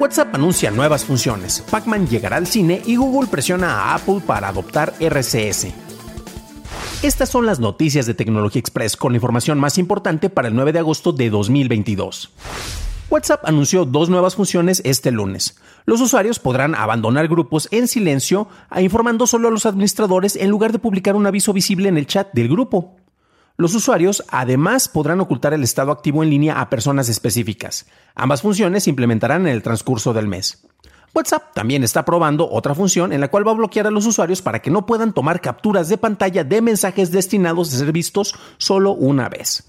WhatsApp anuncia nuevas funciones, Pac-Man llegará al cine y Google presiona a Apple para adoptar RCS. Estas son las noticias de Tecnología Express con la información más importante para el 9 de agosto de 2022. WhatsApp anunció dos nuevas funciones este lunes. Los usuarios podrán abandonar grupos en silencio, informando solo a los administradores en lugar de publicar un aviso visible en el chat del grupo. Los usuarios además podrán ocultar el estado activo en línea a personas específicas. Ambas funciones se implementarán en el transcurso del mes. WhatsApp también está probando otra función en la cual va a bloquear a los usuarios para que no puedan tomar capturas de pantalla de mensajes destinados a ser vistos solo una vez.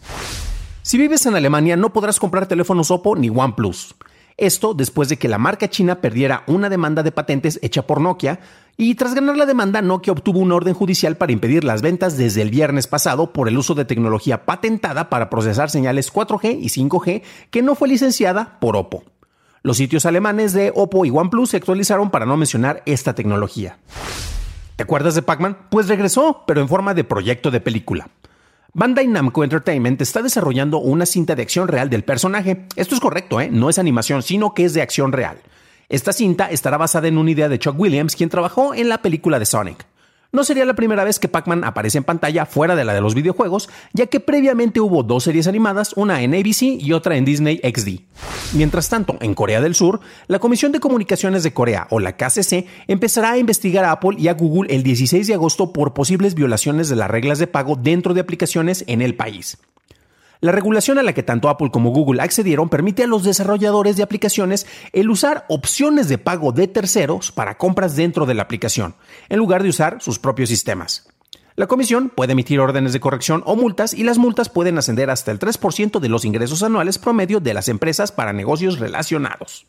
Si vives en Alemania no podrás comprar teléfonos Oppo ni OnePlus. Esto después de que la marca china perdiera una demanda de patentes hecha por Nokia y tras ganar la demanda Nokia obtuvo una orden judicial para impedir las ventas desde el viernes pasado por el uso de tecnología patentada para procesar señales 4G y 5G que no fue licenciada por Oppo. Los sitios alemanes de Oppo y OnePlus se actualizaron para no mencionar esta tecnología. ¿Te acuerdas de Pac-Man? Pues regresó, pero en forma de proyecto de película. Bandai Namco Entertainment está desarrollando una cinta de acción real del personaje. Esto es correcto, ¿eh? no es animación, sino que es de acción real. Esta cinta estará basada en una idea de Chuck Williams, quien trabajó en la película de Sonic. No sería la primera vez que Pac-Man aparece en pantalla fuera de la de los videojuegos, ya que previamente hubo dos series animadas, una en ABC y otra en Disney XD. Mientras tanto, en Corea del Sur, la Comisión de Comunicaciones de Corea, o la KCC, empezará a investigar a Apple y a Google el 16 de agosto por posibles violaciones de las reglas de pago dentro de aplicaciones en el país. La regulación a la que tanto Apple como Google accedieron permite a los desarrolladores de aplicaciones el usar opciones de pago de terceros para compras dentro de la aplicación, en lugar de usar sus propios sistemas. La comisión puede emitir órdenes de corrección o multas y las multas pueden ascender hasta el 3% de los ingresos anuales promedio de las empresas para negocios relacionados.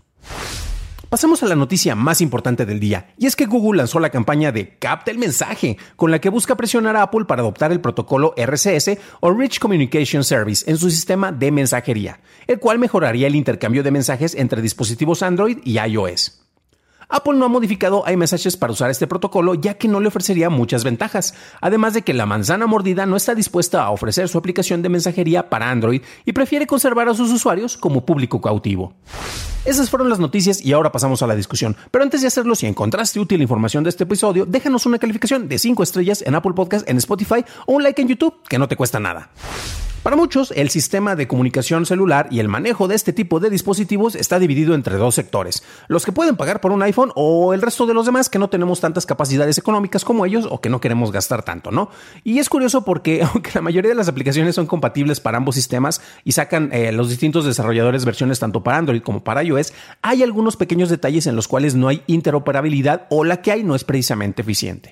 Pasemos a la noticia más importante del día, y es que Google lanzó la campaña de Capta el mensaje, con la que busca presionar a Apple para adoptar el protocolo RCS o Rich Communication Service en su sistema de mensajería, el cual mejoraría el intercambio de mensajes entre dispositivos Android y iOS. Apple no ha modificado iMessages para usar este protocolo ya que no le ofrecería muchas ventajas, además de que la manzana mordida no está dispuesta a ofrecer su aplicación de mensajería para Android y prefiere conservar a sus usuarios como público cautivo. Esas fueron las noticias y ahora pasamos a la discusión. Pero antes de hacerlo, si encontraste útil la información de este episodio, déjanos una calificación de 5 estrellas en Apple Podcast, en Spotify o un like en YouTube, que no te cuesta nada. Para muchos, el sistema de comunicación celular y el manejo de este tipo de dispositivos está dividido entre dos sectores, los que pueden pagar por un iPhone o el resto de los demás que no tenemos tantas capacidades económicas como ellos o que no queremos gastar tanto, ¿no? Y es curioso porque aunque la mayoría de las aplicaciones son compatibles para ambos sistemas y sacan eh, los distintos desarrolladores versiones tanto para Android como para iOS, hay algunos pequeños detalles en los cuales no hay interoperabilidad o la que hay no es precisamente eficiente.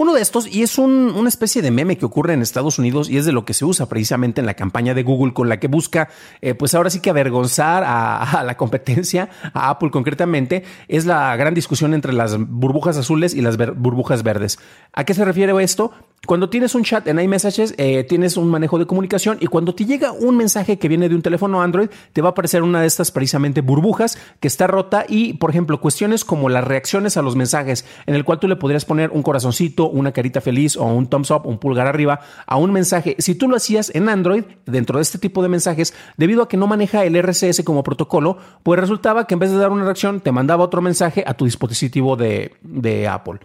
Uno de estos, y es una especie de meme que ocurre en Estados Unidos y es de lo que se usa precisamente en la campaña de Google con la que busca, eh, pues ahora sí que avergonzar a, la competencia, a Apple concretamente, es la gran discusión entre las burbujas azules y las burbujas verdes. ¿A qué se refiere esto? Cuando tienes un chat en iMessages, eh, tienes un manejo de comunicación y cuando te llega un mensaje que viene de un teléfono Android, te va a aparecer una de estas precisamente burbujas que está rota y, por ejemplo, cuestiones como las reacciones a los mensajes, en el cual tú le podrías poner un corazoncito, una carita feliz o un thumbs up, un pulgar arriba a un mensaje. Si tú lo hacías en Android, dentro de este tipo de mensajes, debido a que no maneja el RCS como protocolo, pues resultaba que en vez de dar una reacción, te mandaba otro mensaje a tu dispositivo de, de Apple.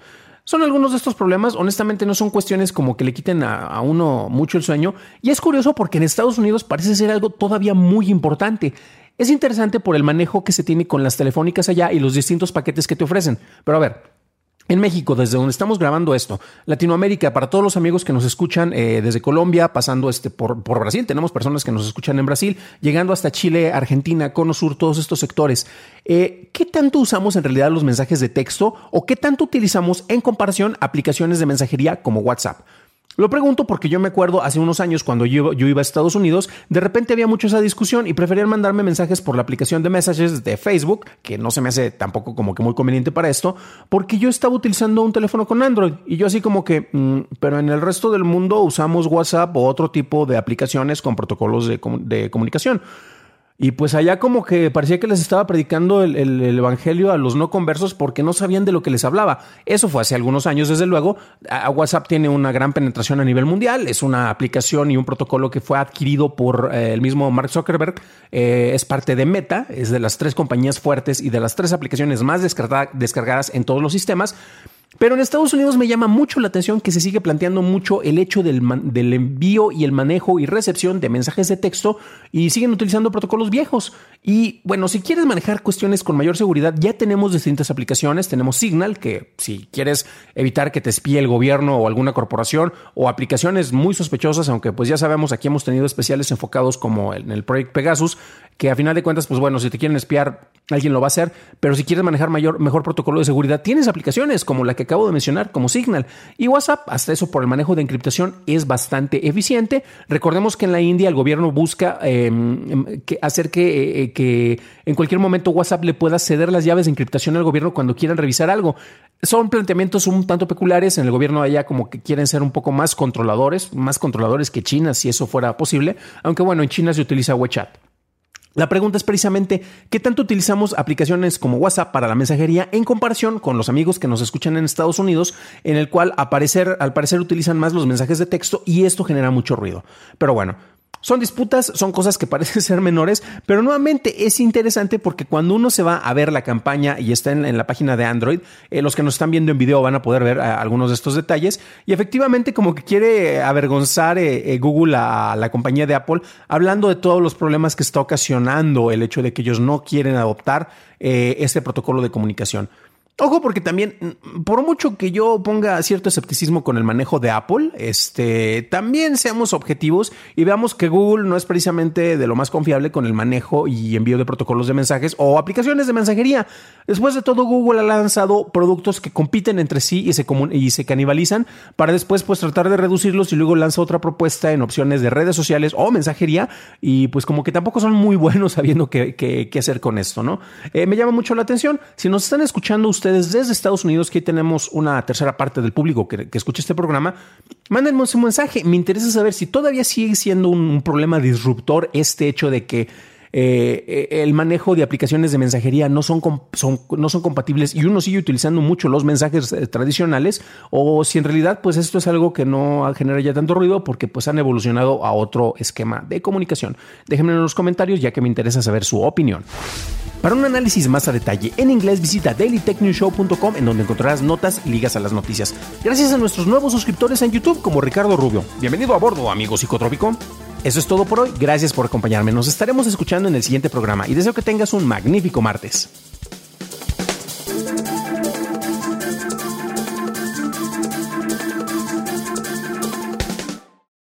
Son algunos de estos problemas, honestamente no son cuestiones como que le quiten a, uno mucho el sueño, y es curioso porque en Estados Unidos parece ser algo todavía muy importante. Es interesante por el manejo que se tiene con las telefónicas allá y los distintos paquetes que te ofrecen. Pero a ver, en México, desde donde estamos grabando esto, Latinoamérica, para todos los amigos que nos escuchan eh, desde Colombia, pasando este por, por, Brasil, tenemos personas que nos escuchan en Brasil, llegando hasta Chile, Argentina, Cono Sur, todos estos sectores. Eh, ¿Qué tanto usamos en realidad los mensajes de texto o qué tanto utilizamos en comparación aplicaciones de mensajería como WhatsApp? Lo pregunto porque yo me acuerdo hace unos años cuando yo, iba a Estados Unidos, de repente había mucho esa discusión y preferían mandarme mensajes por la aplicación de Messages de Facebook, que no se me hace tampoco como que muy conveniente para esto, porque yo estaba utilizando un teléfono con Android y yo así como que, mm, pero en el resto del mundo usamos WhatsApp o otro tipo de aplicaciones con protocolos de, de comunicación. Y pues allá como que parecía que les estaba predicando el, evangelio a los no conversos porque no sabían de lo que les hablaba. Eso fue hace algunos años, desde luego. WhatsApp tiene una gran penetración a nivel mundial. Es una aplicación y un protocolo que fue adquirido por eh, el mismo Mark Zuckerberg. Eh, es parte de Meta, es de las tres compañías fuertes y de las tres aplicaciones más descargadas en todos los sistemas. Pero en Estados Unidos me llama mucho la atención que se sigue planteando mucho el hecho del, envío y el manejo y recepción de mensajes de texto y siguen utilizando protocolos viejos. Y bueno, si quieres manejar cuestiones con mayor seguridad, ya tenemos distintas aplicaciones. Tenemos Signal, que si quieres evitar que te espíe el gobierno o alguna corporación, o aplicaciones muy sospechosas, aunque pues ya sabemos, aquí hemos tenido especiales enfocados como en el Project Pegasus, que a final de cuentas, pues bueno, si te quieren espiar, alguien lo va a hacer. Pero si quieres manejar mayor, mejor protocolo de seguridad, tienes aplicaciones como la que acabo de mencionar, como Signal. Y WhatsApp, hasta eso por el manejo de encriptación, es bastante eficiente. Recordemos que en la India el gobierno busca em, em, hacer que, eh, que en cualquier momento WhatsApp le pueda ceder las llaves de encriptación al gobierno cuando quieran revisar algo. Son planteamientos un tanto peculiares. En el gobierno allá como que quieren ser un poco más controladores, más controladores que China, si eso fuera posible. Aunque bueno, en China se utiliza WeChat. La pregunta es precisamente, ¿qué tanto utilizamos aplicaciones como WhatsApp para la mensajería en comparación con los amigos que nos escuchan en Estados Unidos, en el cual al parecer utilizan más los mensajes de texto y esto genera mucho ruido? Pero bueno, son disputas, son cosas que parecen ser menores, pero nuevamente es interesante porque cuando uno se va a ver la campaña y está en, la página de Android, eh, los que nos están viendo en video van a poder ver eh, algunos de estos detalles y efectivamente como que quiere avergonzar eh, Google a la compañía de Apple hablando de todos los problemas que está ocasionando el hecho de que ellos no quieren adoptar este protocolo de comunicación. Ojo, porque también, mm, por mucho que yo ponga cierto escepticismo con el manejo de Apple, este, también seamos objetivos y veamos que Google no es precisamente de lo más confiable con el manejo y envío de protocolos de mensajes o aplicaciones de mensajería. Después de todo, Google ha lanzado productos que compiten entre sí y se, y se canibalizan para después pues tratar de reducirlos y luego lanza otra propuesta en opciones de redes sociales o mensajería y pues como que tampoco son muy buenos sabiendo qué, qué, hacer con esto, ¿no? Eh, me llama mucho la atención. Si nos están escuchando ustedes, ustedes desde Estados Unidos, que tenemos una tercera parte del público que, escucha este programa, mándenme un mensaje. Me interesa saber si todavía sigue siendo un, problema disruptor este hecho de que eh, el manejo de aplicaciones de mensajería no son, no son compatibles y uno sigue utilizando mucho los mensajes eh, tradicionales o si en realidad pues esto es algo que no genera ya tanto ruido porque pues han evolucionado a otro esquema de comunicación. Déjenme en los comentarios ya que me interesa saber su opinión. Para un análisis más a detalle en inglés, visita dailytechnewshow.com en donde encontrarás notas ligas a las noticias. Gracias a nuestros nuevos suscriptores en YouTube como Ricardo Rubio. Bienvenido a bordo, amigo psicotrópico. Eso es todo por hoy. Gracias por acompañarme. Nos estaremos escuchando en el siguiente programa y deseo que tengas un magnífico martes.